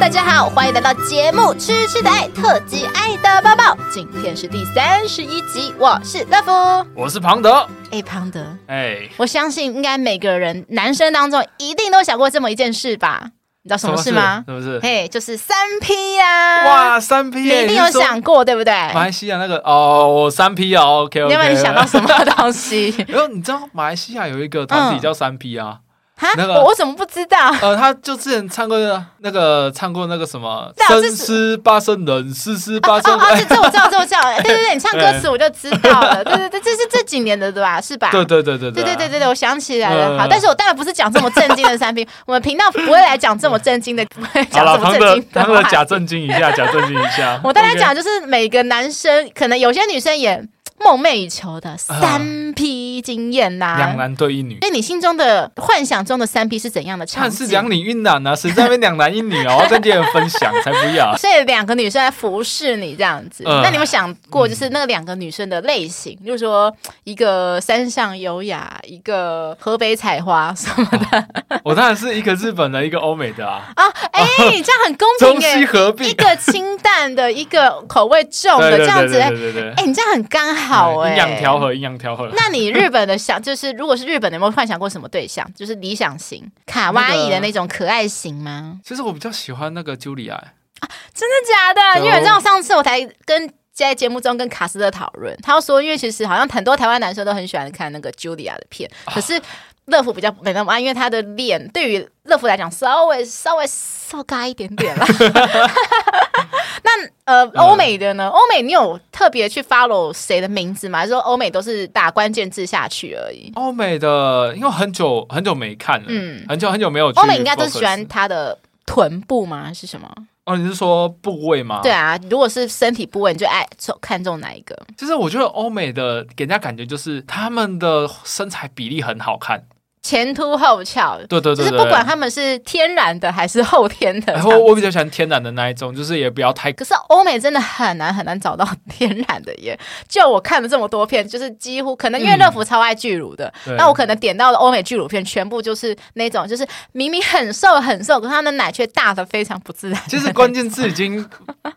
大家好，欢迎来到节目《痴痴的爱》特辑《爱的抱抱》，今天是第三十一集，我是乐福，我是庞德。哎，庞德，哎，我相信应该每个人男生当中一定都想过这么一件事吧？你知道什么事吗？什么事？嘿，就是三 P 呀！哇，三 P，你一定有想过对不对？马来西亚那个哦，我三 P 啊，OK，你有没有想到什么东西？然后你知道马来西亚有一个团体叫三 P 啊。哈，那个我怎么不知道？呃，他就之前唱过那个唱过那个什么“生死八生人，世事八生”。啊，这这我知道，这我知道。对对对，你唱歌词我就知道了。对对对，这是这几年的对吧？是吧？对对对对对对对对对，我想起来了。好，但是我当然不是讲这么震惊的产品 我们频道不会来讲这么震惊的，不会讲这么正经的。他们假震惊一下，假震惊一下。我当然讲就是每个男生，可能有些女生也。梦寐以求的三 P 经验呐，两男对一女。所以你心中的幻想中的三 P 是怎样的场景？是两女一男啊，谁在那边两男一女哦？跟别人分享才不要。所以两个女生来服侍你这样子，那你有没有想过，就是那两个女生的类型？就是说，一个山上优雅，一个河北采花什么的。我当然是一个日本的，一个欧美的啊。啊，哎，这样很公平中西合璧，一个清淡的，一个口味重的，这样子。哎，你这样很刚好。好哎，阴阳调和，阴阳调和。那你日本的想，就是如果是日本的，有没有幻想过什么对象？就是理想型、卡哇伊的那种可爱型吗？其实我比较喜欢那个茱莉亚。啊，真的假的？因为你知道上次我才跟在节目中跟卡斯特讨论，他说，因为其实好像很多台湾男生都很喜欢看那个茱莉亚的片，可是乐福比较没那么爱，因为他的脸对于乐福来讲稍微稍微瘦高一点点了。那呃，欧美的呢？欧美你有特别去 follow 谁的名字吗？还是说欧美都是打关键字下去而已？欧美的，因为很久很久没看了，嗯，很久很久没有。欧美应该都是喜欢他的臀部吗？还是什么？哦，你是说部位吗？对啊，如果是身体部位，你就爱看中哪一个？就是我觉得欧美的给人家感觉就是他们的身材比例很好看。前凸后翘，对对对，就是不管他们是天然的还是后天的。然后我比较喜欢天然的那一种，就是也不要太。可是欧美真的很难很难找到 天然的耶。就我看了这么多片，就是几乎可能因为乐福超爱巨乳的，那我可能点到的欧美巨乳片全部就是那种，就是明明很瘦很瘦，可是他的奶却大的非常不自然。其实 关键字已经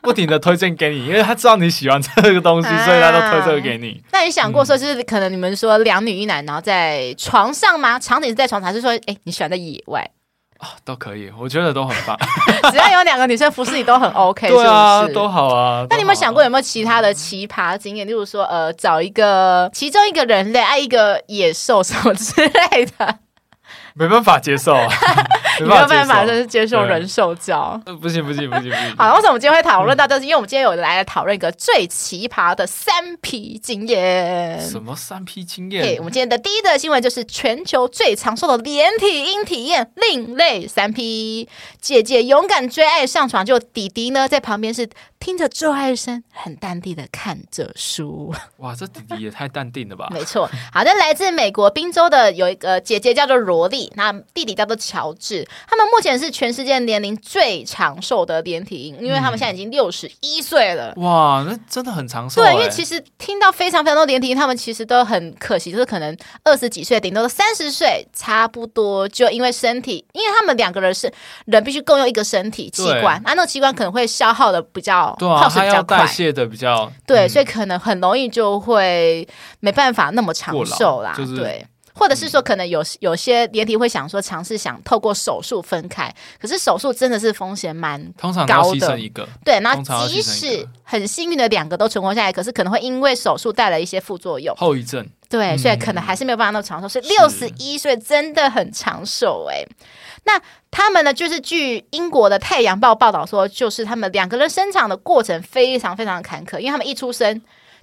不停的推荐给你，因为他知道你喜欢这个东西，所以他都推这个给你。那你想过说，就是可能你们说两女一男，然后在床上吗？长。你在床上，还是说，哎，你喜欢在野外啊？都可以，我觉得都很棒。只要有两个女生服侍你，都很 OK，对啊，是不是？都好啊。那你有没有想过，有没有其他的奇葩经验？例如说，呃，找一个其中一个人类爱一个野兽什么之类的。没办法接受，没办法，就是接受人兽交。不行不行不行不行。好，为什么我们今天会讨论到这？是因为我们今天有来讨论一个最奇葩的三 P 经验。什么三 P 经验？对，我们今天的第一则新闻就是全球最长寿的连体婴体验，另类三 P。姐姐勇敢追爱上床，就弟弟呢在旁边是听着做爱声，很淡定的看着书。哇，这弟弟也太淡定了吧？没错。好的，来自美国宾州的有一个姐姐叫做罗莉。那弟弟叫做乔治，他们目前是全世界年龄最长寿的连体婴，因为他们现在已经六十一岁了。哇，那真的很长寿。对，因为其实听到非常非常多连体婴，他们其实都很可惜，就是可能二十几岁，顶多三十岁，差不多就因为身体，因为他们两个人是人，必须共用一个身体器官，啊，那个器官可能会消耗的比较，对啊，耗时比较快，代谢的比较，对，所以可能很容易就会没办法那么长寿啦，就是、对。或者是说，可能有有些连体会想说尝试想透过手术分开，可是手术真的是风险蛮高的。一个。对，那即使很幸运的两个都存活下来，可是可能会因为手术带来一些副作用、后遗症。对，所以可能还是没有办法那么长寿。所以六十一岁真的很长寿哎。那他们呢？就是据英国的《太阳报》报道说，就是他们两个人生产的过程非常非常坎坷，因为他们一出生。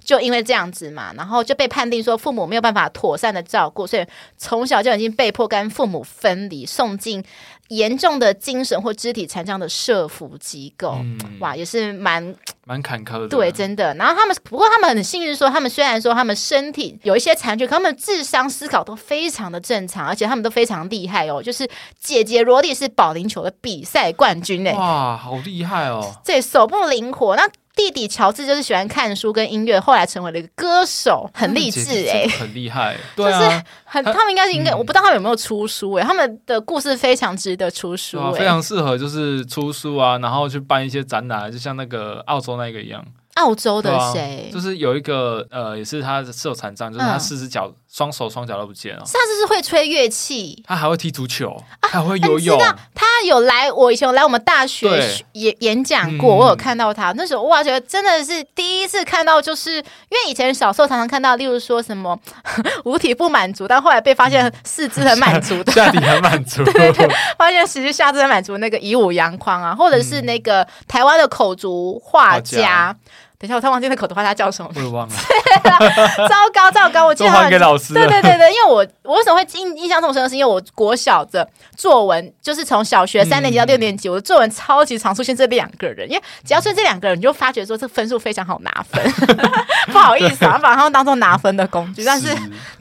就因为这样子嘛，然后就被判定说父母没有办法妥善的照顾，所以从小就已经被迫跟父母分离，送进严重的精神或肢体残障的社福机构。嗯、哇，也是蛮蛮坎坷的。对，真的。然后他们不过他们很幸运说，他们虽然说他们身体有一些残缺，可他们智商思考都非常的正常，而且他们都非常厉害哦。就是姐姐罗莉是保龄球的比赛冠军哎，哇，好厉害哦！对，手不灵活那。弟弟乔治就是喜欢看书跟音乐，后来成为了一个歌手，很励志哎、欸，很厉害，对啊，很他们应该是应该、嗯，我不知道他们有没有出书哎、欸，他们的故事非常值得出书、欸，非常适合就是出书啊，然后去办一些展览，就像那个澳洲那个一样。澳洲的谁、啊？就是有一个呃，也是他是有残障，就是他四只脚、双、嗯、手双脚都不见了。上次是会吹乐器，他还会踢足球，啊、还会游泳。他有来，我以前有来我们大学演演讲过、嗯，我有看到他。那时候哇，觉得真的是第一次看到，就是因为以前小时候常常看到，例如说什么 五体不满足，但后来被发现四肢很满足的，下体很满足，对，对，对，发现其实下肢很满足那个以武扬匡啊，或者是那个台湾的口足画家。等一下，我突然忘记那口的话，他叫什么？我也忘了。糟糕，糟糕！我记得还给老师。对对对对，因为我我为什么会印印象这么深？是因为我国小的作文就是从小学三年级到六年级，嗯、我的作文超级常出现这两个人，因为只要出现这两个人，你就发觉说这分数非常好拿分。不好意思啊，把他们当做拿分的工具，但是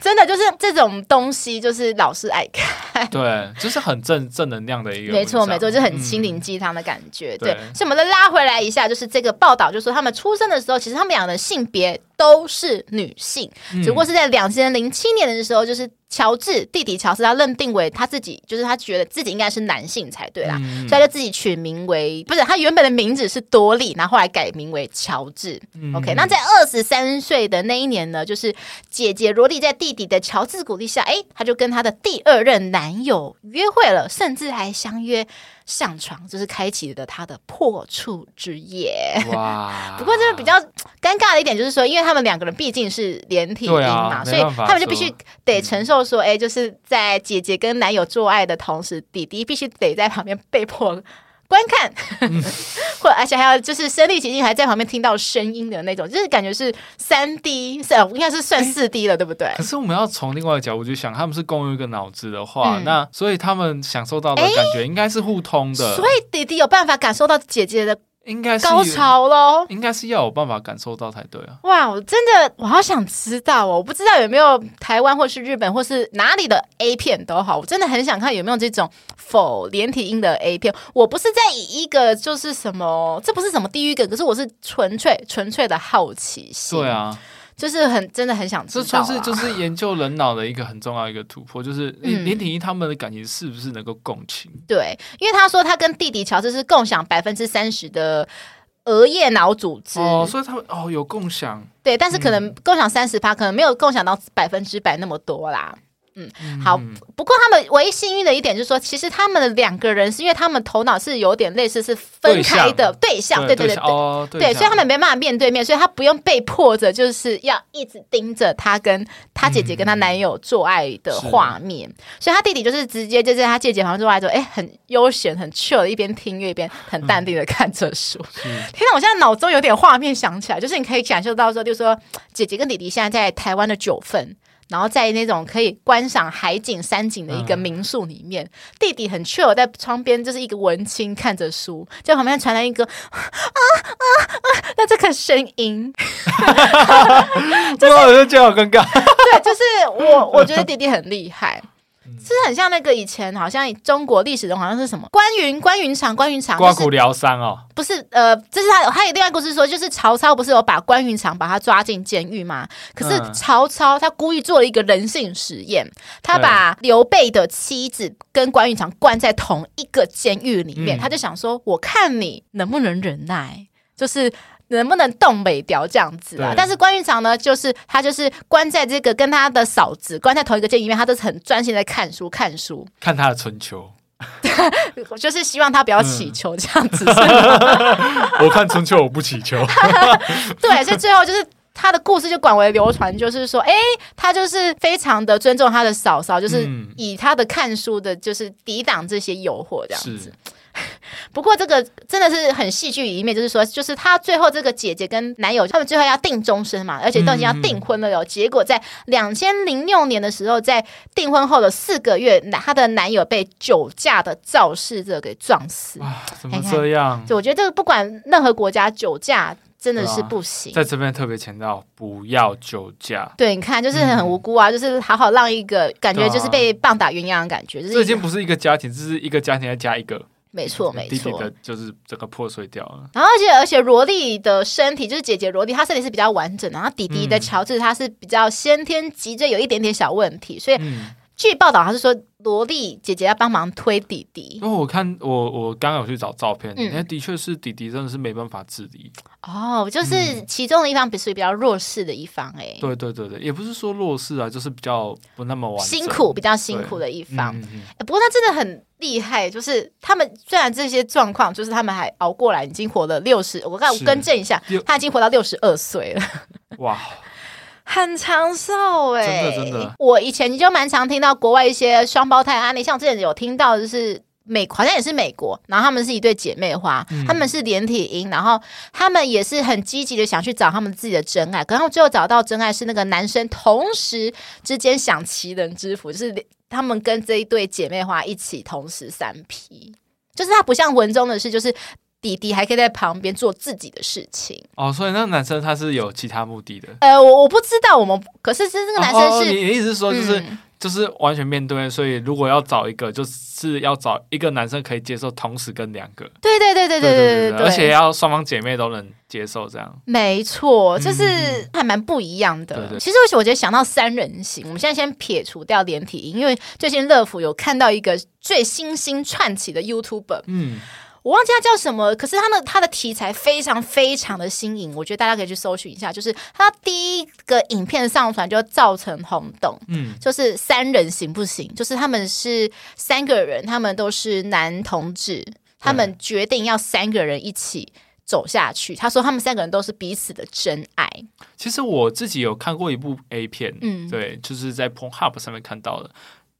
真的就是这种东西，就是老师爱看。对，就是很正正能量的一个。没错没错，就很心灵鸡汤的感觉。嗯、对，所以我们再拉回来一下，就是这个报道，就说他们出生的时候，其实他们俩的性别都是女性，嗯、只不过是在两千零七年的时候，就是。乔治弟弟乔治，他认定为他自己，就是他觉得自己应该是男性才对啦，嗯、所以他就自己取名为不是他原本的名字是多利，然后后来改名为乔治。嗯、OK，那在二十三岁的那一年呢，就是姐姐罗莉在弟弟的乔治鼓励下，哎，他就跟他的第二任男友约会了，甚至还相约。上床就是开启了他的破处之夜。哇！不过这个比较尴尬的一点就是说，因为他们两个人毕竟是连体婴嘛，所以他们就必须得承受说，哎、嗯，就是在姐姐跟男友做爱的同时，弟弟必须得在旁边被迫。观看，或而且还有就是身临其境，还在旁边听到声音的那种，就是感觉是三 D，是应该是算四 D 了，对不对？可是我们要从另外一个角度去想，他们是共用一个脑子的话，嗯、那所以他们享受到的感觉应该是互通的。所以弟弟有办法感受到姐姐的。应该是高潮喽，应该是要有办法感受到才对啊！哇，我真的我好想知道哦，我不知道有没有台湾或是日本或是哪里的 A 片都好，我真的很想看有没有这种否连体婴的 A 片。我不是在以一个就是什么，这不是什么地狱梗，可是我是纯粹纯粹的好奇心。对啊。就是很真的很想知道，这算是就是研究人脑的一个很重要一个突破，就是连体婴他们的感情是不是能够共情？对，因为他说他跟弟弟乔治是共享百分之三十的额叶脑组织。哦，所以他们哦有共享，对，但是可能共享三十趴，可能没有共享到百分之百那么多啦。嗯，好。不过他们唯一幸运的一点就是说，其实他们的两个人是因为他们头脑是有点类似是分开的对象，对对对对对，哦、对，对，所以他们没办法面对面，所以他不用被迫着就是要一直盯着他跟他姐姐跟他男友做爱的画面，嗯、所以他弟弟就是直接就在他姐姐旁边做爱，就哎很悠闲很 chill 的一边听乐一边很淡定的看着书。天哪，我现在脑中有点画面想起来，就是你可以感受到说，就是说姐姐跟弟弟现在在台湾的九份。然后在那种可以观赏海景、山景的一个民宿里面，嗯、弟弟很 chill 在窗边，就是一个文青看着书，就旁边传来一个 啊啊啊那这个声音，就是我就觉得好尴尬。对，就是我，我觉得弟弟很厉害。是很像那个以前好像中国历史中好像是什么关云关云长关云长刮骨疗伤哦，不是呃，这是他他有另外一个故事说，就是曹操不是有把关云长把他抓进监狱吗？可是曹操他故意做了一个人性实验，他把刘备的妻子跟关云长关在同一个监狱里面，他就想说，我看你能不能忍耐，就是。能不能动北调这样子啊？但是关云长呢，就是他就是关在这个跟他的嫂子关在同一个监狱里面，他都是很专心在看书看书，看他的春秋。我就是希望他不要乞求这样子。嗯、我看春秋，我不乞求。对，所以最后就是他的故事就广为流传，就是说，哎，他就是非常的尊重他的嫂嫂，就是以他的看书的，就是抵挡这些诱惑这样子。不过这个真的是很戏剧一面，就是说，就是她最后这个姐姐跟男友，他们最后要定终身嘛，而且都已经要订婚了哟、嗯。结果在两千零六年的时候，在订婚后的四个月，她的男友被酒驾的肇事者给撞死。哇，怎么这样？就我觉得这个不管任何国家，酒驾真的是不行。在这边特别强调，不要酒驾。对，你看，就是很无辜啊、嗯，就是好好让一个感觉就是被棒打鸳鸯的感觉。就是、这已经不是一个家庭，这是一个家庭再加一个。没错没错，弟弟的就是这个破碎掉了。然后而且而且萝莉的身体就是姐姐萝莉，她身体是比较完整的，然后弟弟的乔治他是比较先天脊椎有一点点小问题，所以。嗯据报道，他是说萝莉姐姐要帮忙推弟弟。因为我看我我刚刚有去找照片，那、嗯、的确是弟弟真的是没办法自理。哦，就是其中的一方，比属于比较弱势的一方、欸，哎。对对对对，也不是说弱势啊，就是比较不那么完辛苦，比较辛苦的一方。嗯嗯欸、不过他真的很厉害，就是他们虽然这些状况，就是他们还熬过来，已经活了六十。我看我更正一下，他已经活到六十二岁了。哇！很长寿哎、欸，真的真的。我以前就蛮常听到国外一些双胞胎案例，像之前有听到，就是美好像也是美国，然后他们是一对姐妹花，嗯、他们是连体婴，然后他们也是很积极的想去找他们自己的真爱，可是他们最后找到真爱是那个男生同时之间享其人之福，就是他们跟这一对姐妹花一起同时三 P，就是他不像文中的事，就是。弟弟还可以在旁边做自己的事情哦，所以那个男生他是有其他目的的。呃，我我不知道，我们可是是那个男生是，哦哦、你的意思是说就是、嗯、就是完全面对，所以如果要找一个，就是要找一个男生可以接受同时跟两个，对对对对对对对，对，而且要双方姐妹都能接受这样。没错，就是还蛮不一样的。嗯、对对对，其实我觉得想到三人行，我们现在先撇除掉连体婴，因为最近乐福有看到一个最新兴串起的 YouTuber，嗯。我忘记他叫什么，可是他的他的题材非常非常的新颖，我觉得大家可以去搜寻一下。就是他第一个影片上传就造成轰动，嗯，就是三人行不行？就是他们是三个人，他们都是男同志，他们决定要三个人一起走下去。他说他们三个人都是彼此的真爱。其实我自己有看过一部 A 片，嗯，对，就是在 Pornhub 上面看到的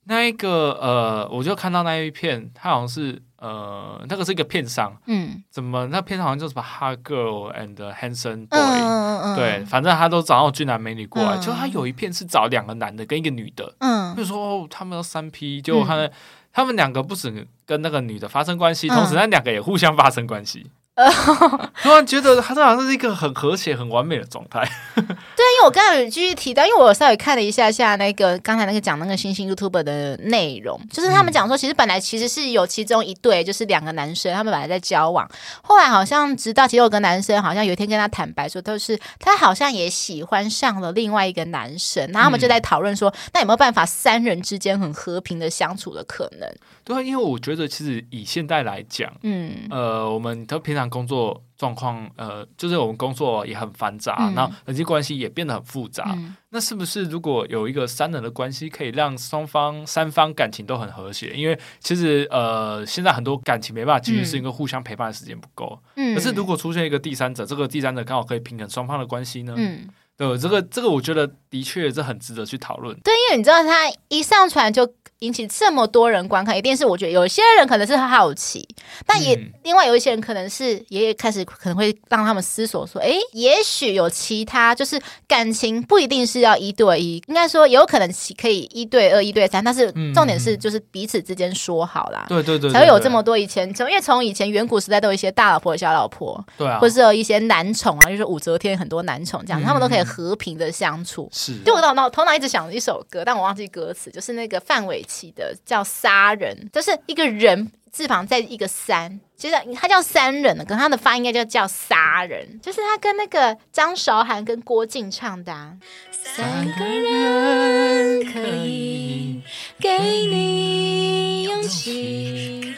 那一个，呃，我就看到那一片，他好像是。呃，那个是一个片商，嗯，怎么那片好像叫什么 Hot Girl and Handsome Boy，嗯嗯、对，反正他都找到俊男美女过来，就、嗯、他有一片是找两个男的跟一个女的，嗯，就说、哦、他们要三 P，结果他们、嗯、他们两个不止跟那个女的发生关系，同时那两个也互相发生关系。突然觉得他这好像是一个很和谐、很完美的状态。对，因为我刚才有继续提到，因为我稍微看了一下下那个刚才那个讲那个星星 YouTuber 的内容，就是他们讲说，其实本来其实是有其中一对，就是两个男生，他们本来在交往，后来好像直到其实有个男生好像有一天跟他坦白说，都是他好像也喜欢上了另外一个男生，然后他们就在讨论说，那有没有办法三人之间很和平的相处的可能？对，因为我觉得其实以现在来讲，嗯，呃，我们都平常工作状况，呃，就是我们工作也很繁杂，嗯、然后人际关系也变得很复杂。嗯、那是不是如果有一个三人的关系，可以让双方三方感情都很和谐？因为其实呃，现在很多感情没办法继续，是因为互相陪伴的时间不够。嗯，可是如果出现一个第三者，这个第三者刚好可以平衡双方的关系呢？嗯，对，这个这个我觉得的确这很值得去讨论。对，因为你知道他一上传就。引起这么多人观看，一定是我觉得有些人可能是好奇，但也、嗯、另外有一些人可能是也开始可能会让他们思索说，哎，也许有其他，就是感情不一定是要一对一，应该说有可能可以一对二、一对三，但是重点是就是彼此之间说好啦，对对对，才会有这么多以前从因为从以前远古时代都有一些大老婆、小老婆，对啊，或是有一些男宠啊，就是武则天很多男宠这样，嗯、他们都可以和平的相处。是，就我脑脑头脑一直想一首歌，但我忘记歌词，就是那个范玮起的叫杀人，就是一个人字旁在一个三，其实他叫三人的，可他的发音应该就叫杀人，就是他跟那个张韶涵跟郭靖唱的、啊。三个人可以给你勇气。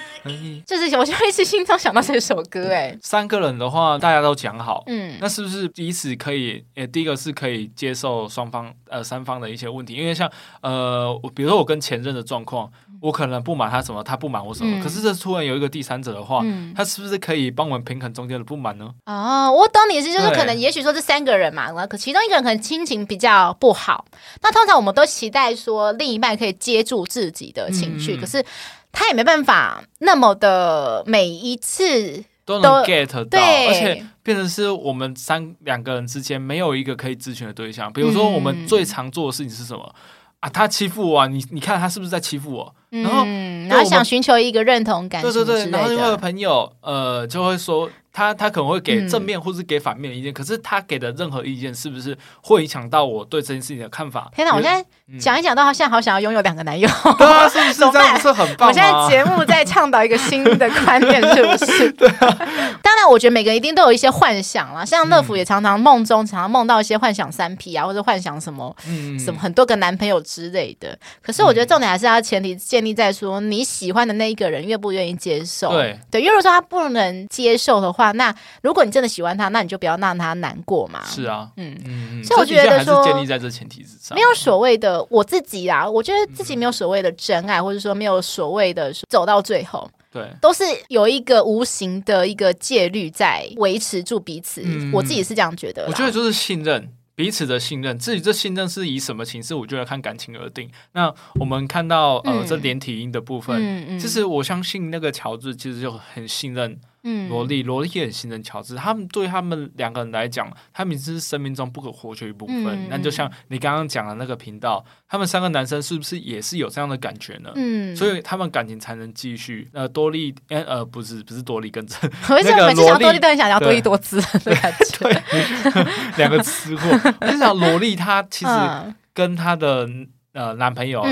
就是我就会是心中想到这首歌哎。三个人的话，大家都讲好，嗯，那是不是彼此可以？呃，第一个是可以接受双方呃三方的一些问题，因为像呃，比如说我跟前任的状况，我可能不满他什么，他不满我什么，嗯、可是这突然有一个第三者的话，嗯、他是不是可以帮我们平衡中间的不满呢？哦，我懂你的意思，就是可能也许说这三个人嘛，可其中一个人可能心情比较不好，那通常我们都期待说另一半可以接住自己的情绪，嗯、可是。他也没办法那么的每一次都，都能 get 到，对而且变成是我们三两个人之间没有一个可以咨询的对象。比如说，我们最常做的事情是什么、嗯、啊？他欺负我、啊，你你看他是不是在欺负我？然后然后想寻求一个认同感，对对对，然后另外一个朋友呃就会说。他他可能会给正面或是给反面的意见，嗯、可是他给的任何意见是不是会影响到我对这件事情的看法？天哪！我现在讲一讲到，他现在好想要拥有两个男友，对啊，是不是这样是很棒？我现在节目在倡导一个新的观念，是不是？对啊。当然，我觉得每个人一定都有一些幻想啦，像乐福也常常梦中常常梦到一些幻想三 P 啊，或者幻想什么、嗯、什么很多个男朋友之类的。可是我觉得重点还是要前提建立在说你喜欢的那一个人愿不愿意接受。对对，因为如果说他不能接受的话，那如果你真的喜欢他，那你就不要让他难过嘛。是啊，嗯嗯，所以我觉得说，建立在这前提之上，没有所谓的我自己啊，我觉得自己没有所谓的真爱，嗯、或者说没有所谓的走到最后，对，都是有一个无形的一个戒律在维持住彼此。嗯、我自己是这样觉得，我觉得就是信任彼此的信任。至于这信任是以什么形式，我觉得看感情而定。那我们看到呃，嗯、这连体婴的部分，嗯嗯，其实我相信那个乔治其实就很信任。嗯，萝莉，萝莉也很信任乔治。他们对他们两个人来讲，他们是生命中不可或缺一部分。嗯、那就像你刚刚讲的那个频道，他们三个男生是不是也是有这样的感觉呢？嗯，所以他们感情才能继续。呃，多莉，呃，不是，不是多莉跟着 我为什么每次想多莉都很想要多莉多姿的感觉？对，两个吃货。我就想萝莉，她其实跟她的呃男朋友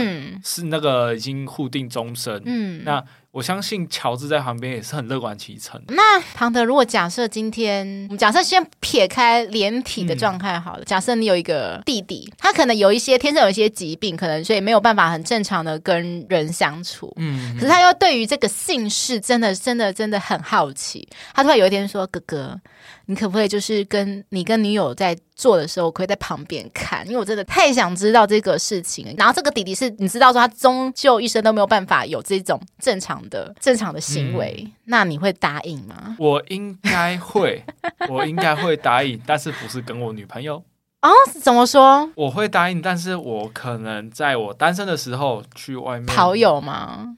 是那个已经互定终身。嗯，那。我相信乔治在旁边也是很乐观其成。那庞德，如果假设今天，我们假设先撇开连体的状态好了，嗯、假设你有一个弟弟，他可能有一些天生有一些疾病，可能所以没有办法很正常的跟人相处。嗯，可是他又对于这个姓氏真的真的真的很好奇。他突然有一天说：“哥哥。”你可不可以就是跟你跟女友在做的时候，我可以在旁边看，因为我真的太想知道这个事情。然后这个弟弟是你知道说他终究一生都没有办法有这种正常的正常的行为，嗯、那你会答应吗？我应该会，我应该会答应，但是不是跟我女朋友哦？怎么说？我会答应，但是我可能在我单身的时候去外面跑友吗？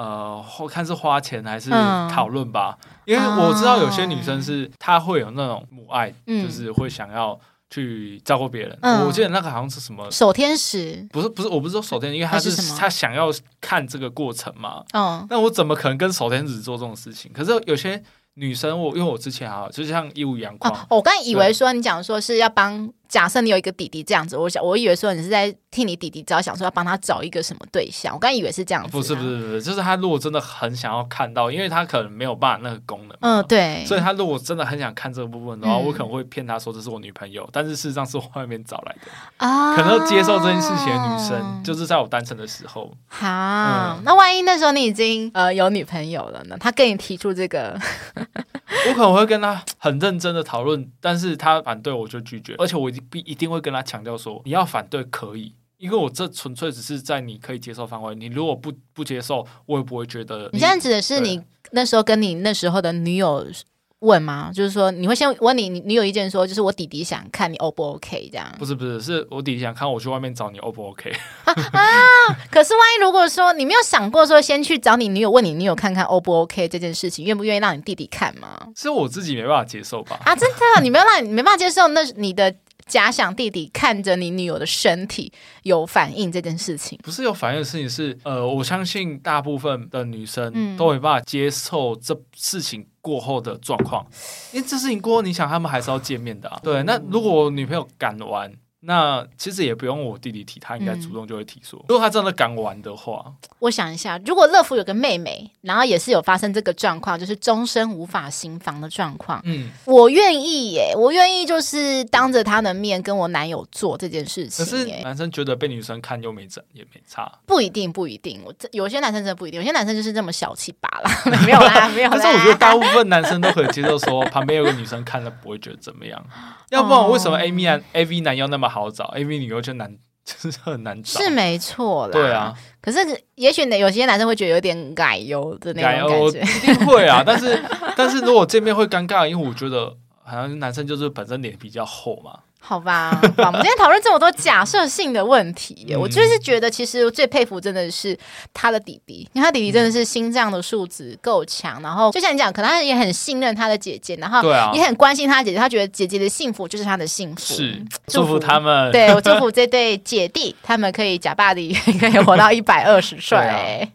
呃，看是花钱还是讨论吧，嗯、因为我知道有些女生是她会有那种母爱，嗯、就是会想要去照顾别人。嗯、我记得那个好像是什么守天使，不是不是，我不是说守天使，因为他是他想要看这个过程嘛。嗯，那我怎么可能跟守天使做这种事情？可是有些女生，我因为我之前啊，就像义务阳光，啊，我刚以为说你讲说是要帮。假设你有一个弟弟这样子，我想我以为说你是在替你弟弟着想，说要帮他找一个什么对象。我刚以为是这样子，不是不是不是，就是他如果真的很想要看到，因为他可能没有办法那个功能，嗯对，所以他如果真的很想看这个部分的话，我可能会骗他说这是我女朋友，但是事实上是我外面找来的啊。可能接受这件事情的女生，就是在我单身的时候。好，那万一那时候你已经呃有女朋友了呢？他跟你提出这个，我可能会跟他很认真的讨论，但是他反对我就拒绝，而且我一定一定会跟他。强调说，你要反对可以，因为我这纯粹只是在你可以接受范围。你如果不不接受，我也不会觉得。你现在指的是你那时候跟你那时候的女友问吗？就是说你会先问你女友意见，说就是我弟弟想看你 O 不 OK 这样？不是不是，是我弟弟想看我去外面找你 O 不 OK 啊，啊？可是万一如果说你没有想过说先去找你女友问你女友看看 O 不 OK 这件事情，愿不愿意让你弟弟看吗？是我自己没办法接受吧？啊，真的，你没有让你没办法接受，那你的。假想弟弟看着你女友的身体有反应这件事情，不是有反应的事情是，呃，我相信大部分的女生都没办法接受这事情过后的状况，因为这事情过后，你想他们还是要见面的啊。对，那如果我女朋友敢玩。那其实也不用我弟弟提，他应该主动就会提说。嗯、如果他真的敢玩的话，我想一下，如果乐福有个妹妹，然后也是有发生这个状况，就是终身无法行房的状况，嗯，我愿意耶，我愿意就是当着他的面跟我男友做这件事情。可是男生觉得被女生看又没整，也没差，不一定，不一定。我这有些男生真的不一定，有些男生就是这么小气罢了，没有啦，没有啦。但是我觉得大部分男生都可以接受说，旁边有个女生看了不会觉得怎么样。要不然为什么 A V 男 A V 男优那么好找，A V 女优就难，就是很难找？是没错啦。对啊，可是也许有些男生会觉得有点改优的那种感觉，一定会啊。但是但是如果见面会尴尬，因为我觉得好像男生就是本身脸比较厚嘛。好吧，好，我们今天讨论这么多假设性的问题，嗯、我就是觉得，其实我最佩服真的是他的弟弟，因为他弟弟真的是心脏的素质够强，然后就像你讲，可能他也很信任他的姐姐，然后也很关心他姐姐，他觉得姐姐的幸福就是他的幸福，是祝福。他们，对，我祝福这对姐弟，他们可以假爸的可以活到一百二十岁。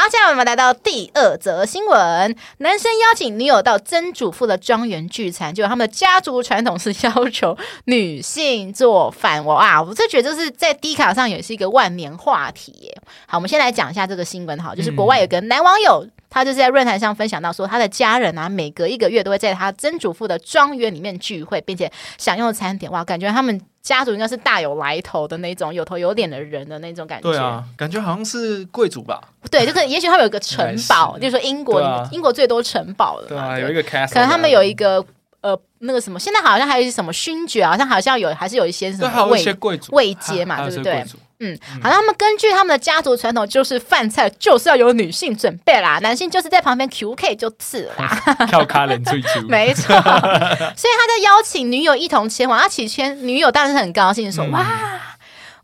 好，接下来我们来到第二则新闻：男生邀请女友到曾祖父的庄园聚餐，就他们的家族传统是要求女性做饭。哇，我就觉得就是在低卡上也是一个万年话题耶。好，我们先来讲一下这个新闻。好，就是国外有个男网友。嗯他就是在论坛上分享到说，他的家人啊，每隔一个月都会在他曾祖父的庄园里面聚会，并且享用餐点。哇，感觉他们家族应该是大有来头的那种，有头有脸的人的那种感觉。对啊，感觉好像是贵族吧？对，就是也许他们有一个城堡，就是说英国，啊、英国最多城堡了嘛。对啊，有一个 castle，可能他们有一个呃那个什么，现在好像还有一些什么勋爵，好像好像有还是有一些什么位位阶嘛，对不对？嗯，好，他们根据他们的家族传统，就是饭菜就是要由女性准备啦，男性就是在旁边 QK 就吃啦。跳卡人追求，没错。所以他在邀请女友一同前往，他起先女友当然是很高兴，说、嗯、哇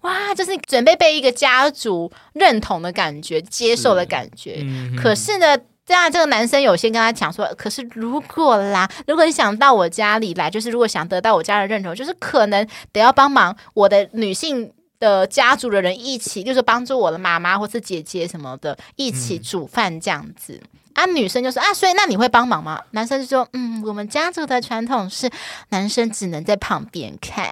哇，就是准备被一个家族认同的感觉，接受的感觉。嗯、可是呢，这样这个男生有先跟他讲说，可是如果啦，如果你想到我家里来，就是如果想得到我家的认同，就是可能得要帮忙我的女性。的家族的人一起，就是帮助我的妈妈或是姐姐什么的，一起煮饭这样子。嗯、啊，女生就说啊，所以那你会帮忙吗？男生就说，嗯，我们家族的传统是男生只能在旁边看。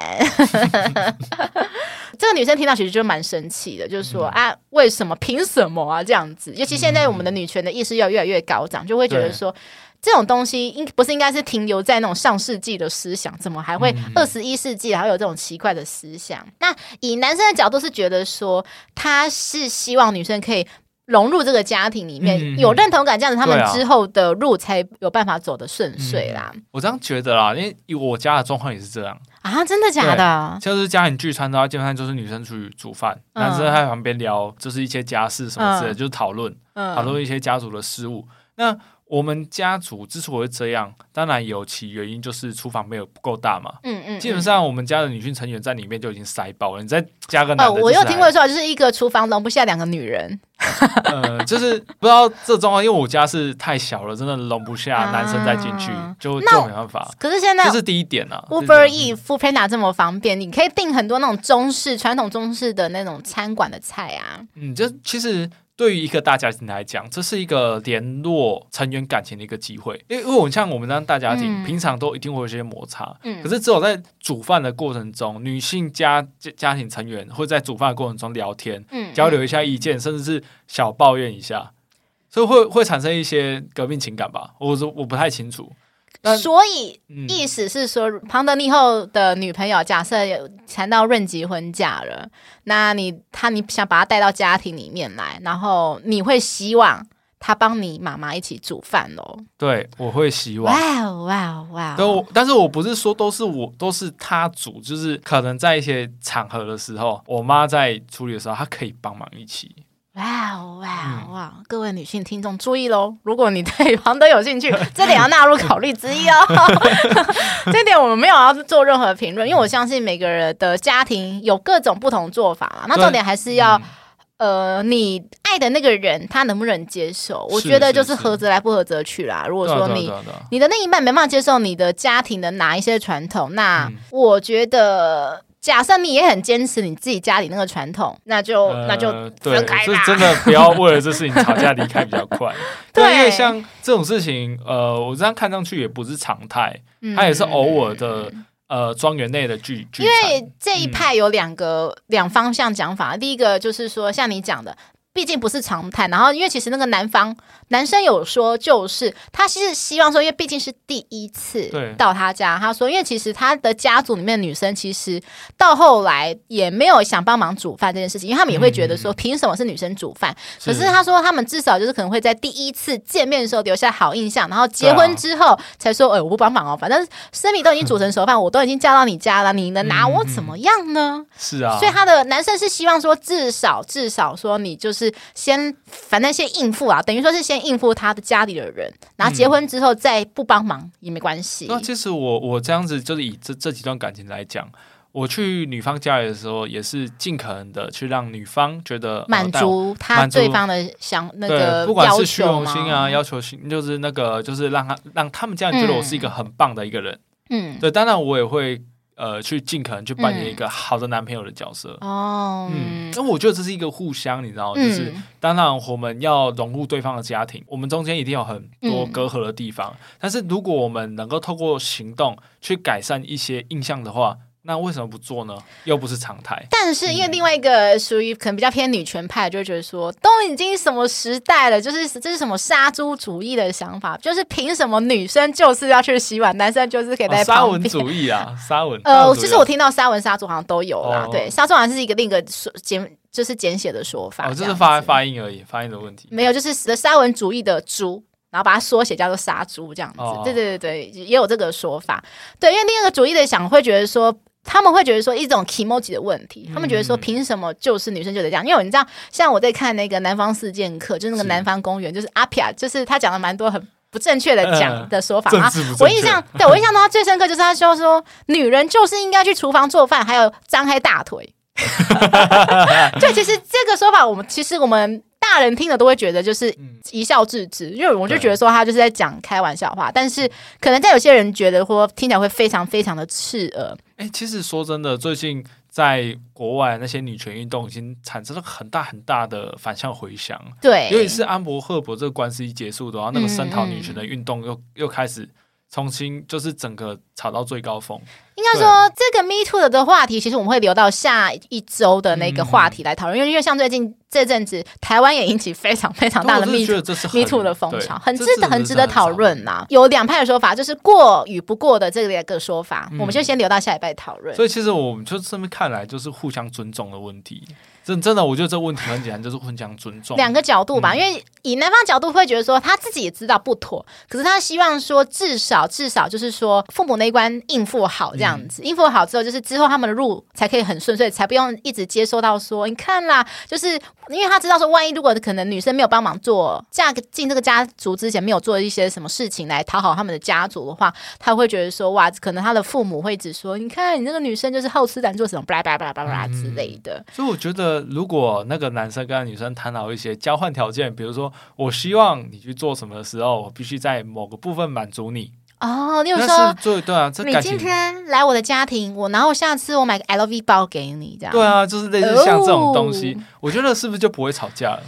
这个女生听到其实就蛮生气的，就是说、嗯、啊，为什么？凭什么啊？这样子，尤其现在我们的女权的意识要越来越高涨，就会觉得说。这种东西应不是应该是停留在那种上世纪的思想，怎么还会二十一世纪还会有这种奇怪的思想？嗯、那以男生的角度是觉得说，他是希望女生可以融入这个家庭里面，嗯、有认同感，这样子他们之后的路才有办法走得顺遂啦、嗯。我这样觉得啦，因为我家的状况也是这样啊，真的假的？就是家庭聚餐的话，基本上就是女生出去煮饭，嗯、男生在旁边聊，就是一些家事什么之类就是讨论讨论一些家族的事务。那我们家族之所以会这样，当然有其原因，就是厨房没有不够大嘛。嗯嗯，嗯，基本上我们家的女性成员在里面就已经塞爆了，你再加个男的，哦，我又听过说，就是一个厨房容不下两个女人。呃，就是不知道这状况，因为我家是太小了，真的容不下男生再进去，啊、就就没办法。可是现在这是第一点啊，Uber Eats、Foodpanda 这么方便，你可以订很多那种中式、传统中式的那种餐馆的菜啊。嗯，就其实。对于一个大家庭来讲，这是一个联络成员感情的一个机会，因为因为我像我们这样大家庭，嗯、平常都一定会有些摩擦，嗯、可是只有在煮饭的过程中，女性家家庭成员会在煮饭的过程中聊天，嗯、交流一下意见，甚至是小抱怨一下，所以会会产生一些革命情感吧？我说我不太清楚。所以，意思是说，庞德利后的女朋友假设有谈到论及婚嫁了，那你他你想把她带到家庭里面来，然后你会希望他帮你妈妈一起煮饭喽？对，我会希望。哇哇哇！都，但是我不是说都是我都是他煮，就是可能在一些场合的时候，我妈在处理的时候，她可以帮忙一起。哇哇哇！各位女性听众注意喽，如果你对 庞德有兴趣，这点要纳入考虑之一哦。这点我们没有要做任何评论，因为我相信每个人的家庭有各种不同做法啦。那重点还是要，嗯、呃，你爱的那个人他能不能接受？我觉得就是合则来，不合则去啦。如果说你你的另一半没办法接受你的家庭的哪一些传统，那我觉得。假设你也很坚持你自己家里那个传统，那就、呃、那就分开吧。真的不要为了这事情吵架离开比较快。对，因为像这种事情，呃，我这样看上去也不是常态，嗯、它也是偶尔的，呃，庄园内的聚聚。因为这一派有两个两、嗯、方向讲法，第一个就是说，像你讲的。毕竟不是常态，然后因为其实那个男方男生有说，就是他其实希望说，因为毕竟是第一次到他家，他说，因为其实他的家族里面的女生其实到后来也没有想帮忙煮饭这件事情，因为他们也会觉得说，凭什么是女生煮饭？嗯、可是他说，他们至少就是可能会在第一次见面的时候留下好印象，然后结婚之后才说，哎、啊欸，我不帮忙哦，反正生米都已经煮成熟饭，我都已经嫁到你家了，你能拿我怎么样呢？是啊，所以他的男生是希望说，至少至少说你就。是先，反正先应付啊，等于说是先应付他的家里的人，然后结婚之后再不帮忙也没关系。那、嗯、其实我我这样子就是以这这几段感情来讲，我去女方家里的时候，也是尽可能的去让女方觉得满足他对方的想那个，不管是虚荣心啊，要求心，就是那个就是让他让他们家人觉得我是一个很棒的一个人。嗯，对，当然我也会呃，去尽可能去扮演一个好的男朋友的角色。哦，嗯，那我觉得这是一个互相，你知道，就是当然我们要融入对方的家庭，我们中间一定有很多隔阂的地方，但是如果我们能够透过行动去改善一些印象的话。那为什么不做呢？又不是常态。但是因为另外一个属于可能比较偏女权派，就会觉得说，都已经什么时代了，就是这是什么杀猪主义的想法，就是凭什么女生就是要去洗碗，男生就是可以在旁边。沙文主义啊，杀文。呃，其实我听到杀文杀猪好像都有啦。哦、对，杀猪好像是一个另一个说简，就是简写的说法。哦，就是发发音而已，发音的问题。没有，就是杀文主义的猪，然后把它缩写叫做杀猪这样子。哦、对对对对，也有这个说法。对，因为另一个主义的想会觉得说。他们会觉得说一种 kimoji 的问题，他们觉得说凭什么就是女生就得这样？因为你知道，像我在看那个南方四贱客，就是那个南方公园，就是阿皮亚，就是他讲了蛮多很不正确的讲的说法啊。我印象 对我印象中他最深刻就是他说说女人就是应该去厨房做饭，还有张开大腿。对，其实这个说法我们其实我们。大人听了都会觉得就是一笑置之，因为我就觉得说他就是在讲开玩笑话，但是可能在有些人觉得或听起来会非常非常的刺耳。哎，其实说真的，最近在国外那些女权运动已经产生了很大很大的反向回响。对，尤其是安博赫伯这个官司一结束的话，那个声讨女权的运动又又开始。重新就是整个炒到最高峰，应该说这个 Me Too 的的话题，其实我们会留到下一周的那个话题来讨论，因为因为像最近这阵子台湾也引起非常非常大的 Me Too 的风潮，很值得很值得讨论呐。有两派的说法，就是过与不过的这个个说法，我们就先留到下一拜讨论。所以其实我们就这么看来，就是互相尊重的问题。真真的，我觉得这个问题很简单，就是互相尊重。两个角度吧，嗯、因为以男方角度会觉得说他自己也知道不妥，可是他希望说至少至少就是说父母那一关应付好这样子，嗯、应付好之后，就是之后他们的路才可以很顺遂，才不用一直接收到说你看啦，就是因为他知道说万一如果可能女生没有帮忙做嫁进这个家族之前没有做一些什么事情来讨好他们的家族的话，他会觉得说哇，可能他的父母会只说你看你那个女生就是好吃懒做什么巴拉巴拉巴拉巴拉之类的，嗯、所以我觉得。如果那个男生跟女生谈好一些交换条件，比如说我希望你去做什么的时候，我必须在某个部分满足你。哦，你有说对对啊，这你今天来我的家庭，我然后下次我买个 LV 包给你，这样。对啊，就是类似像这种东西，哦、我觉得是不是就不会吵架了？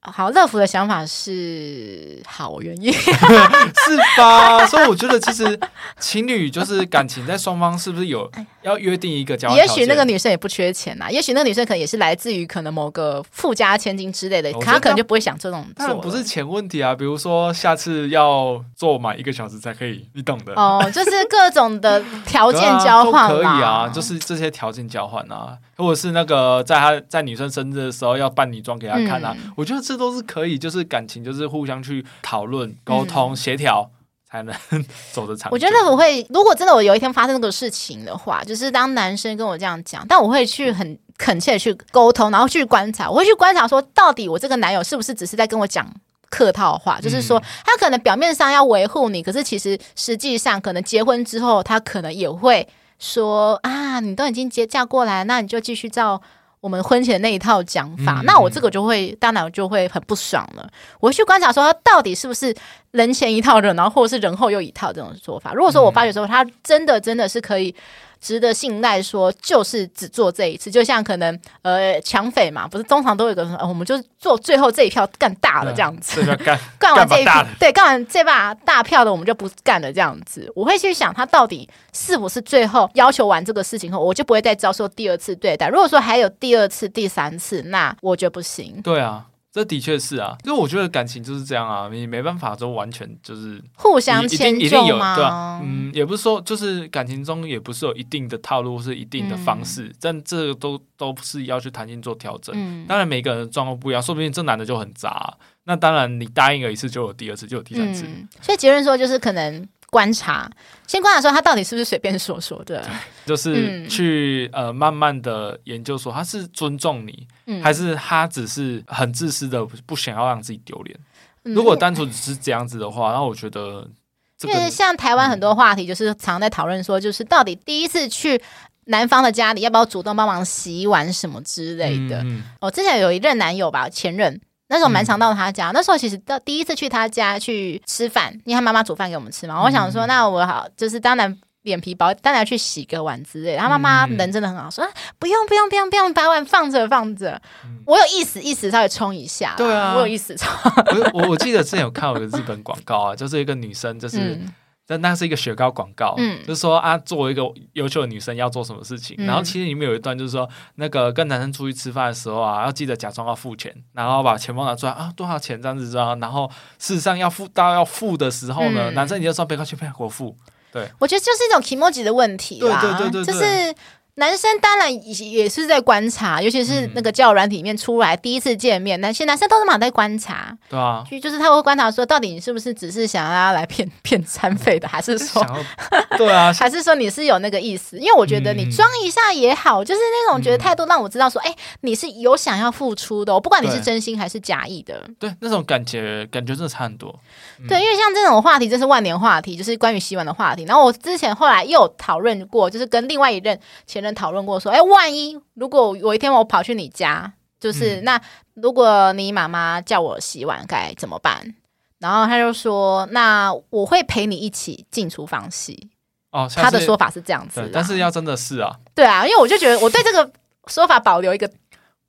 好，乐福的想法是好，我愿意，是吧？所以我觉得其实情侣就是感情在双方是不是有要约定一个交换？也许那个女生也不缺钱呐，也许那个女生可能也是来自于可能某个富家千金之类的，她可能就不会想这种做。那不是钱问题啊，比如说下次要做满一个小时才可以，你懂的。哦，就是各种的条件交换、啊、可以啊，就是这些条件交换啊，或者是那个在她在女生生日的时候要扮女装给她看啊，嗯、我觉得这。都是可以，就是感情，就是互相去讨论、沟通、协调、嗯，才能 走得长。我觉得我会，如果真的我有一天发生这个事情的话，就是当男生跟我这样讲，但我会去很恳切的去沟通，然后去观察，我会去观察说，到底我这个男友是不是只是在跟我讲客套话，嗯、就是说他可能表面上要维护你，可是其实实际上可能结婚之后，他可能也会说啊，你都已经结嫁过来，那你就继续照。我们婚前那一套讲法，嗯、那我这个就会，大脑就会很不爽了。我去观察说，他到底是不是人前一套人，然后或者是人后又一套这种做法。如果说我发觉说他真的真的是可以。值得信赖，说就是只做这一次，就像可能呃抢匪嘛，不是通常都有一个、呃，我们就是做最后这一票干大了这样子，干 干完这一票，对，干完这把大票的，我们就不干了这样子。我会去想他到底是不是最后要求完这个事情后，我就不会再遭受第二次对待。如果说还有第二次、第三次，那我觉得不行。对啊。这的确是啊，因为我觉得感情就是这样啊，你没办法就完全就是互相迁就吗？一定有，对啊，嗯，也不是说就是感情中也不是有一定的套路，是一定的方式，嗯、但这个都都不是要去谈心做调整。嗯、当然每个人的状况不一样，说不定这男的就很渣，那当然你答应了一次就有第二次，就有第三次。嗯、所以结论说就是可能。观察，先观察说他到底是不是随便说说的，就是去、嗯、呃慢慢的研究说他是尊重你，嗯、还是他只是很自私的不想要让自己丢脸。嗯、如果单纯只是这样子的话，那我觉得、这个，因为像台湾很多话题就是常在讨论说，就是到底第一次去男方的家里要不要主动帮忙洗碗什么之类的。我、嗯哦、之前有一任男友吧，前任。那时候蛮常到他家，嗯、那时候其实到第一次去他家去吃饭，因为他妈妈煮饭给我们吃嘛。嗯、我想说，那我好，就是当然脸皮薄，当然要去洗个碗之类的。他妈妈人真的很好，说不用不用不用不用，把碗放着放着。我有意思意思稍微冲一下，对啊，我有意思冲。我我记得之前有看过一个日本广告啊，就是一个女生就是。但那是一个雪糕广告，嗯、就是说啊，作为一个优秀的女生要做什么事情。嗯、然后其实里面有一段就是说，那个跟男生出去吃饭的时候啊，要记得假装要付钱，然后把钱包拿出来啊，多少钱这样子知道？然后事实上要付到要付的时候呢，嗯、男生你就说别客气，别我付。对，我觉得就是一种 kimoji 的问题啦，对对对对，对，就是。男生当然也是在观察，尤其是那个交友软体里面出来第一次见面，那些男生都是蛮在观察。对啊，就就是他会观察说，到底你是不是只是想要来骗骗餐费的，还是说，对啊，还是说你是有那个意思？因为我觉得你装一下也好，就是那种觉得态度让我知道说，哎，你是有想要付出的，我不管你是真心还是假意的。对，那种感觉感觉真的差很多。对，因为像这种话题，这是万年话题，就是关于洗碗的话题。然后我之前后来又讨论过，就是跟另外一任前任讨论过，说，哎。万一如果有一天我跑去你家，就是、嗯、那如果你妈妈叫我洗碗该怎么办？然后他就说：“那我会陪你一起进厨房洗。”哦，他的说法是这样子，但是要真的是啊，对啊，因为我就觉得我对这个说法保留一个。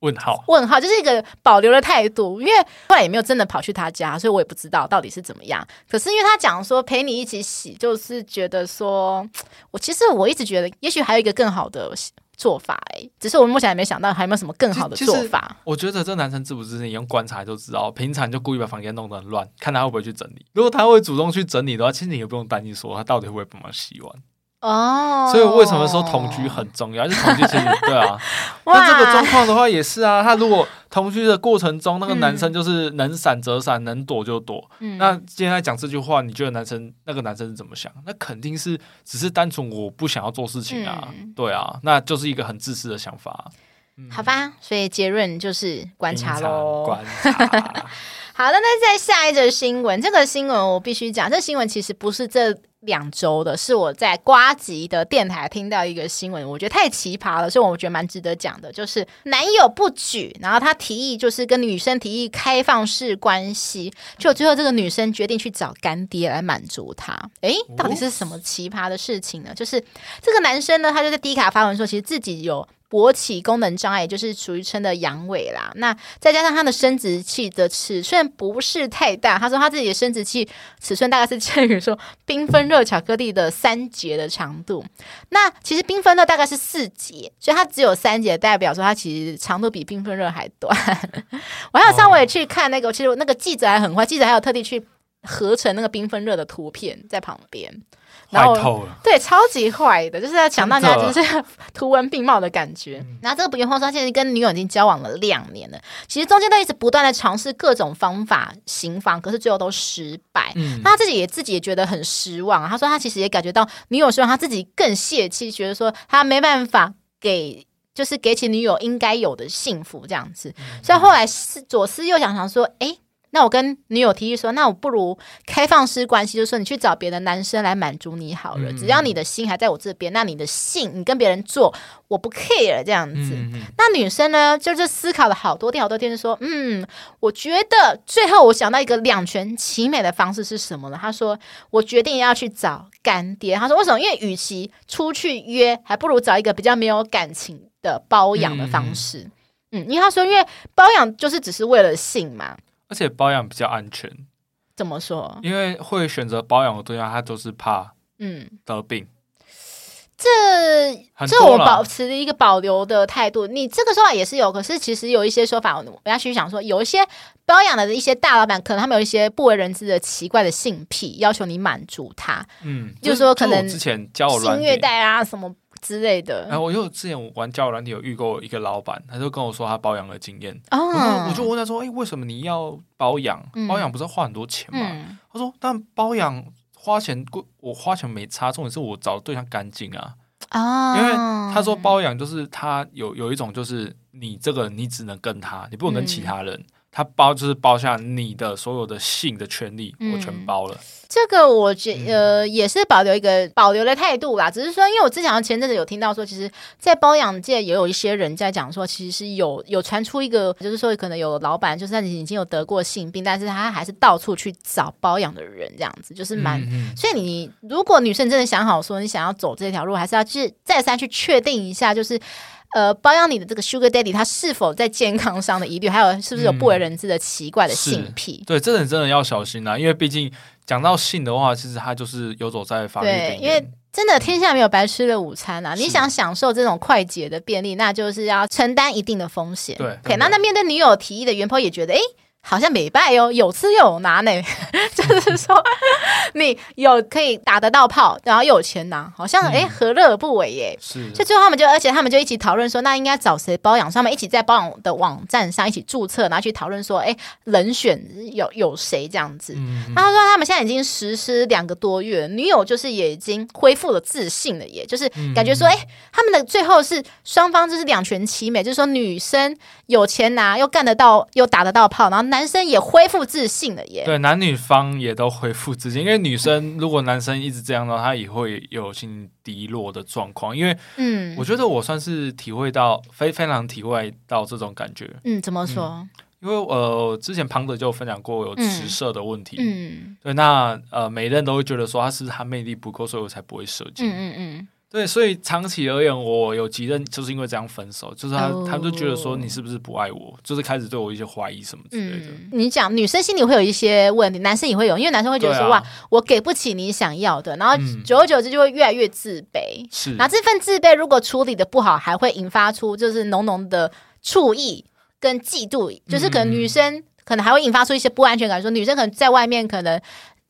问号，问号，就是一个保留的态度，因为后来也没有真的跑去他家，所以我也不知道到底是怎么样。可是因为他讲说陪你一起洗，就是觉得说，我其实我一直觉得，也许还有一个更好的做法，哎，只是我目前还没想到还有没有什么更好的做法。我觉得这男生自不自信，你用观察就知道，平常就故意把房间弄得很乱，看他会不会去整理。如果他会主动去整理的话，其实你也不用担心说他到底会不会帮忙洗碗。哦，oh, 所以为什么说同居很重要？就是同居其实对啊。那这个状况的话也是啊。他如果同居的过程中，那个男生就是能闪则闪，能躲就躲。嗯、那今天来讲这句话，你觉得男生那个男生是怎么想？那肯定是只是单纯我不想要做事情啊。嗯、对啊，那就是一个很自私的想法。嗯、好吧，所以结论就是观察喽。观察。好的，那再下一则新闻，这个新闻我必须讲，这新闻其实不是这两周的，是我在瓜吉的电台听到一个新闻，我觉得太奇葩了，所以我觉得蛮值得讲的，就是男友不举，然后他提议就是跟女生提议开放式关系，就最后这个女生决定去找干爹来满足他。诶，到底是什么奇葩的事情呢？就是这个男生呢，他就在低卡发文说，其实自己有。勃起功能障碍就是属于称的阳痿啦，那再加上他的生殖器的尺寸不是太大，他说他自己的生殖器尺寸大概是介于说缤纷热巧克力的三节的长度，那其实缤纷热大概是四节，所以他只有三节，代表说他其实长度比缤纷热还短。我还有稍微去看那个，其实那个记者还很坏，记者还有特地去合成那个缤纷热的图片在旁边。然后对，超级坏的，就是在抢大家就是图文并茂的感觉。然后这个不原话说，他现在跟女友已经交往了两年了，其实中间都一直不断的尝试各种方法行房，可是最后都失败。嗯，那他自己也自己也觉得很失望。他说他其实也感觉到女友希望他自己更泄气，觉得说他没办法给，就是给起女友应该有的幸福这样子。嗯、所以后来是左思右想，想说，哎。那我跟女友提议说，那我不如开放式关系，就是说你去找别的男生来满足你好了，嗯、只要你的心还在我这边，那你的性你跟别人做，我不 care 这样子。那女生呢，就是思考了好多天好多天，就说，嗯，我觉得最后我想到一个两全其美的方式是什么呢？她说，我决定要去找干爹。她说，为什么？因为与其出去约，还不如找一个比较没有感情的包养的方式。嗯，嗯，因为她说，因为包养就是只是为了性嘛。而且保养比较安全，怎么说？因为会选择保养的对象，他都是怕嗯得病。这这我保持一个保留的态度。你这个说法也是有，可是其实有一些说法，我要去想说，有一些保养的一些大老板，可能他们有一些不为人知的奇怪的性癖，要求你满足他。嗯，就是说可能之前教我性虐待啊什么。之类的，然后我又之前玩交友软体有遇过一个老板，他就跟我说他包养的经验，哦，我就问他说，哎，为什么你要包养？包养不是要花很多钱吗？他说，但包养花钱贵，我花钱没差，重点是我找的对象干净啊，啊，因为他说包养就是他有有一种就是你这个你只能跟他，你不能跟其他人，它包就是包下你的所有的性的权利，嗯、我全包了。这个我觉呃也是保留一个保留的态度啦，只是说，因为我之前前阵子有听到说，其实，在包养界也有一些人在讲说，其实是有有传出一个，就是说可能有老板就是他已经有得过性病，但是他还是到处去找包养的人，这样子就是蛮。嗯嗯，所以你如果女生真的想好说你想要走这条路，还是要去再三去确定一下，就是。呃，包养你的这个 Sugar Daddy，他是否在健康上的疑虑，还有是不是有不为人知的奇怪的性癖？嗯、对，这点真的要小心啊！因为毕竟讲到性的话，其实他就是游走在法律边缘。对，因为真的天下没有白吃的午餐啊！你想享受这种快捷的便利，那就是要承担一定的风险。对，OK，那那面对女友提议的原 po 也觉得，哎。好像没败哟，有吃又有拿呢，就是说你有可以打得到炮，然后又有钱拿，好像哎、嗯、何乐而不为耶？是，就最后他们就，而且他们就一起讨论说，那应该找谁包养？他们一起在包养的网站上一起注册，然后去讨论说，哎，人选有有谁这样子？嗯嗯，然后他说他们现在已经实施两个多月，女友就是也已经恢复了自信了，耶，就是感觉说，哎，他们的最后是双方就是两全其美，就是说女生有钱拿，又干得到，又打得到炮，然后。男生也恢复自信了耶！对，男女方也都恢复自信，因为女生如果男生一直这样的话，他也会有心低落的状况。因为，嗯，我觉得我算是体会到非非常体会到这种感觉。嗯，怎么说？嗯、因为呃，之前庞德就分享过有直射的问题。嗯，对，那呃，每人都会觉得说他是他魅力不够，所以我才不会射精。嗯嗯嗯。对，所以长期而言，我有几任就是因为这样分手，就是他，oh. 他们就觉得说你是不是不爱我，就是开始对我一些怀疑什么之类的。嗯、你讲女生心里会有一些问题，男生也会有，因为男生会觉得说、啊、哇，我给不起你想要的，然后久而久之就会越来越自卑。是、嗯，然后这份自卑如果处理的不好，还会引发出就是浓浓的醋意跟嫉妒，就是可能女生可能还会引发出一些不安全感，说女生可能在外面可能。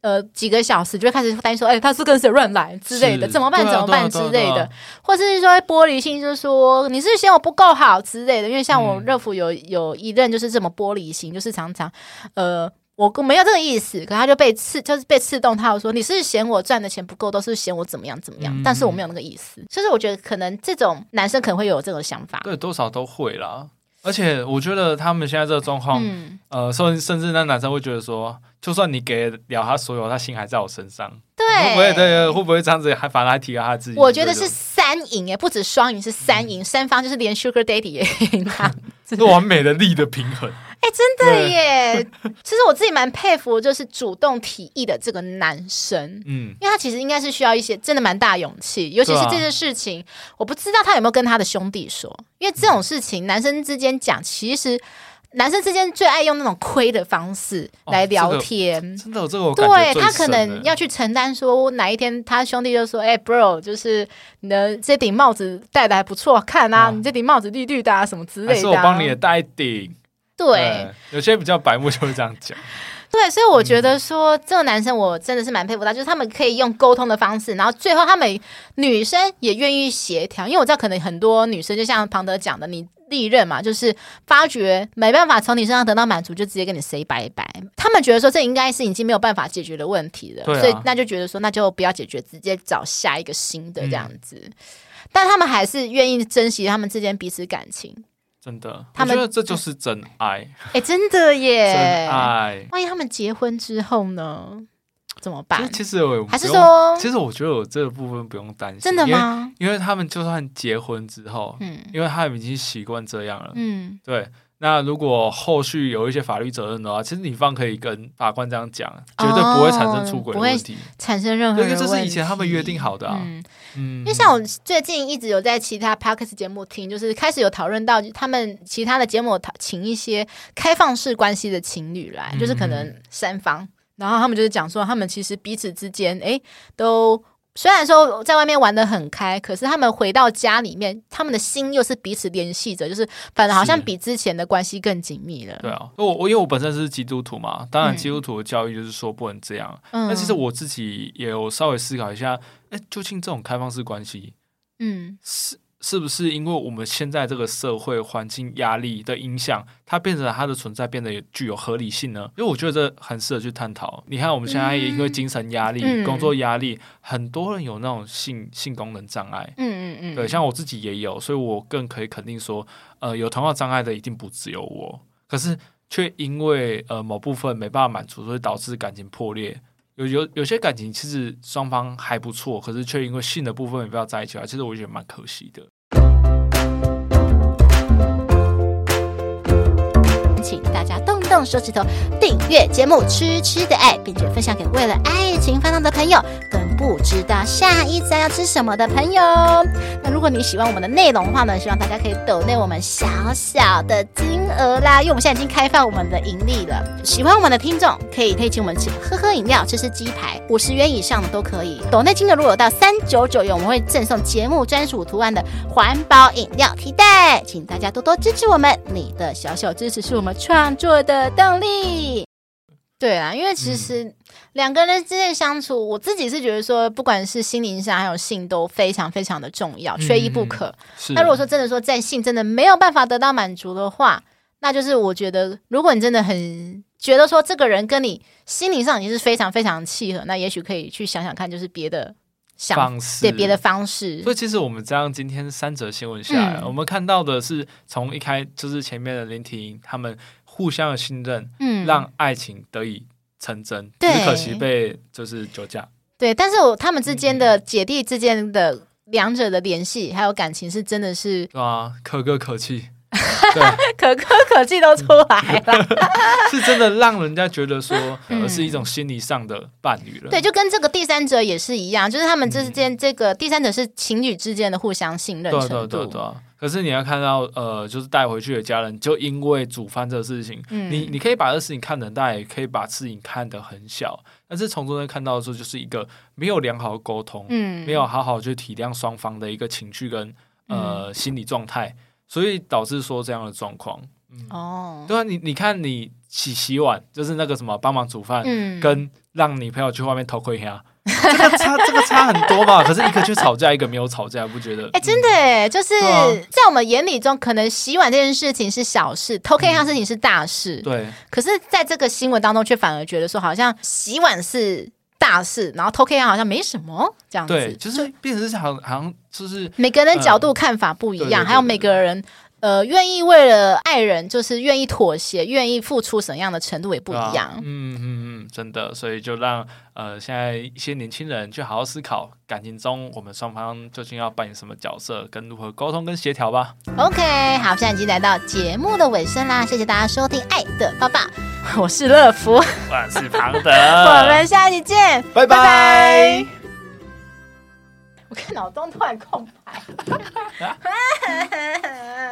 呃，几个小时就会开始担心说，哎、欸，他是跟谁乱来之类的，怎么办？怎么办之类的，或者是说玻璃心，就是说你是嫌我不够好之类的。因为像我热敷有有一任就是这么玻璃心，就是常常呃，我没有这个意思，可他就被刺，就是被刺动。他有说你是嫌我赚的钱不够，都是嫌我怎么样怎么样，嗯、但是我没有那个意思。就是我觉得可能这种男生可能会有这种想法，对，多少都会啦。而且我觉得他们现在这个状况，嗯、呃，甚甚至那男生会觉得说，就算你给了他所有，他心还在我身上，对，会不会对？会不会这样子还反而还提高他自己？我觉得是三赢诶，不止双赢，是三赢，三、嗯、方就是连 Sugar Daddy 也赢他，是完美的力的平衡。哎，真的耶！其实我自己蛮佩服，就是主动提议的这个男生，嗯，因为他其实应该是需要一些真的蛮大勇气，尤其是这件事情，啊、我不知道他有没有跟他的兄弟说，因为这种事情、嗯、男生之间讲，其实男生之间最爱用那种亏的方式来聊天，真的有这个对他可能要去承担，说哪一天他兄弟就说：“哎，bro，就是你的这顶帽子戴的还不错，看啊，哦、你这顶帽子绿绿的啊，什么之类的、啊，是我帮你也戴顶。”对，有些比较白目就会这样讲。对，所以我觉得说、嗯、这个男生我真的是蛮佩服他，就是他们可以用沟通的方式，然后最后他们女生也愿意协调，因为我知道可能很多女生就像庞德讲的，你历任嘛，就是发觉没办法从你身上得到满足，就直接跟你 say 拜拜。他们觉得说这应该是已经没有办法解决的问题了，啊、所以那就觉得说那就不要解决，直接找下一个新的这样子。嗯、但他们还是愿意珍惜他们之间彼此感情。真的，他觉得这就是真爱。哎、欸，真的耶！真爱。万一他们结婚之后呢？怎么办？其实我还是说，其实我觉得我这个部分不用担心。真的吗？因为，因为他们就算结婚之后，嗯，因为他们已经习惯这样了，嗯，对。那如果后续有一些法律责任的话，其实女方可以跟法官这样讲，绝对不会产生出轨的问题，产生任何。因为这是以前他们约定好的啊。嗯，嗯，因为像我最近一直有在其他 podcast 节目听，就是开始有讨论到他们其他的节目，请一些开放式关系的情侣来，就是可能三方，然后他们就是讲说，他们其实彼此之间，哎，都。虽然说在外面玩的很开，可是他们回到家里面，他们的心又是彼此联系着，就是反正好像比之前的关系更紧密了。对啊，我我因为我本身是基督徒嘛，当然基督徒的教育就是说不能这样。嗯，但其实我自己也有稍微思考一下，哎，究竟这种开放式关系，嗯，是。是不是因为我们现在这个社会环境压力的影响，它变成它的存在变得具有合理性呢？因为我觉得这很适合去探讨。你看，我们现在也因为精神压力、嗯、工作压力，很多人有那种性性功能障碍。嗯嗯嗯，对，像我自己也有，所以我更可以肯定说，呃，有同样障碍的一定不只有我。可是。却因为呃某部分没办法满足，所以导致感情破裂。有有有些感情其实双方还不错，可是却因为性的部分也不要在一起啊，其实我觉得蛮可惜的。请大家动动手指头，订阅节目《痴痴的爱》，并且分享给为了爱情烦恼的朋友。不知道下一餐要吃什么的朋友，那如果你喜欢我们的内容的话呢，希望大家可以抖内我们小小的金额啦，因为我们现在已经开放我们的盈利了。喜欢我们的听众可以可以请我们吃喝喝饮料，吃吃鸡排，五十元以上的都可以。抖内金额如果有到三九九元，我们会赠送节目专属图案的环保饮料提袋，请大家多多支持我们，你的小小支持是我们创作的动力。对啊，因为其实两个人之间相处，嗯、我自己是觉得说，不管是心灵上还有性，都非常非常的重要，缺一不可。那、嗯、如果说真的说在性真的没有办法得到满足的话，那就是我觉得，如果你真的很觉得说这个人跟你心灵上已经是非常非常契合，那也许可以去想想看，就是别的想方式，对别的方式。所以其实我们这样今天三则新闻下来，嗯、我们看到的是从一开就是前面的林婷他们。互相的信任，嗯，让爱情得以成真。对，只可惜被就是酒驾。对，但是我他们之间的姐弟之间的两者的联系还有感情是真的是，啊，可歌可泣，可歌可泣都出来了，是真的让人家觉得说，而是一种心理上的伴侣了。对，就跟这个第三者也是一样，就是他们之间这个第三者是情侣之间的互相信任程度。对对对对。可是你要看到，呃，就是带回去的家人，就因为煮饭这个事情，嗯、你你可以把这事情看得很大，也可以把事情看得很小。但是从中间看到的时候，就是一个没有良好的沟通，嗯、没有好好去体谅双方的一个情绪跟呃、嗯、心理状态，所以导致说这样的状况。嗯、哦，对啊，你你看你洗洗碗，就是那个什么帮忙煮饭，嗯、跟让女朋友去外面偷窥一下。这个差，这个差很多吧？可是一个去吵架，一个没有吵架，不觉得？哎、欸，真的哎，就是在我们眼里中，可能洗碗这件事情是小事，偷窥一下事情是大事。对。可是，在这个新闻当中，却反而觉得说，好像洗碗是大事，然后偷看一下好像没什么这样子。对，就是变成是好像好像就是每个人角度看法不一样，还有每个人。呃，愿意为了爱人，就是愿意妥协，愿意付出什么样的程度也不一样。啊、嗯嗯嗯，真的，所以就让呃现在一些年轻人去好好思考感情中我们双方究竟要扮演什么角色，跟如何沟通跟协调吧。OK，好，现在已经来到节目的尾声啦，谢谢大家收听《爱的抱抱》，我是乐福，我是庞德，我们下期见，拜拜。拜拜我看脑中突然空白。